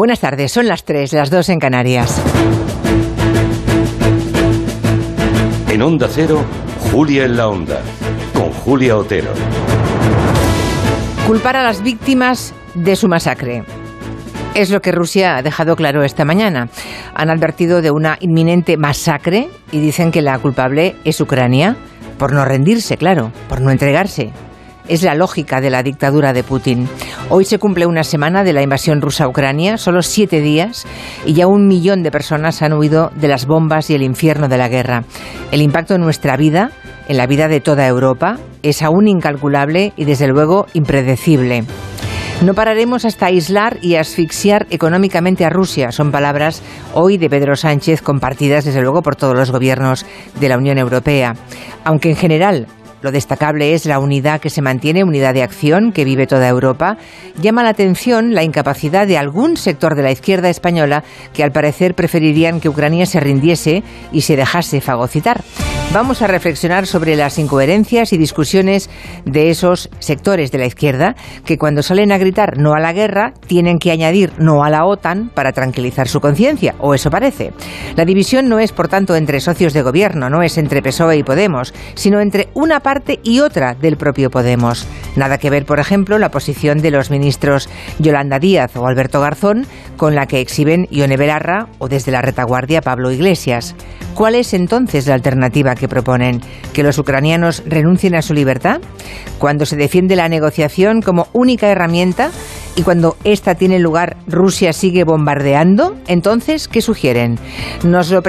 Buenas tardes, son las 3, las 2 en Canarias. En Onda Cero, Julia en la Onda, con Julia Otero. Culpar a las víctimas de su masacre. Es lo que Rusia ha dejado claro esta mañana. Han advertido de una inminente masacre y dicen que la culpable es Ucrania, por no rendirse, claro, por no entregarse. Es la lógica de la dictadura de Putin. Hoy se cumple una semana de la invasión rusa a Ucrania, solo siete días, y ya un millón de personas han huido de las bombas y el infierno de la guerra. El impacto en nuestra vida, en la vida de toda Europa, es aún incalculable y desde luego impredecible. No pararemos hasta aislar y asfixiar económicamente a Rusia. Son palabras hoy de Pedro Sánchez compartidas desde luego por todos los gobiernos de la Unión Europea. Aunque en general lo destacable es la unidad que se mantiene, unidad de acción que vive toda Europa. Llama la atención la incapacidad de algún sector de la izquierda española que al parecer preferirían que Ucrania se rindiese y se dejase fagocitar. Vamos a reflexionar sobre las incoherencias y discusiones de esos sectores de la izquierda que cuando salen a gritar no a la guerra tienen que añadir no a la OTAN para tranquilizar su conciencia, o eso parece. La división no es, por tanto, entre socios de gobierno, no es entre PSOE y Podemos, sino entre una parte y otra del propio Podemos. Nada que ver, por ejemplo, la posición de los ministros Yolanda Díaz o Alberto Garzón con la que exhiben Ione Belarra o desde la retaguardia Pablo Iglesias. ¿Cuál es entonces la alternativa que proponen? ¿Que los ucranianos renuncien a su libertad? Cuando se defiende la negociación como única herramienta y cuando esta tiene lugar Rusia sigue bombardeando, entonces, ¿qué sugieren? Nos lo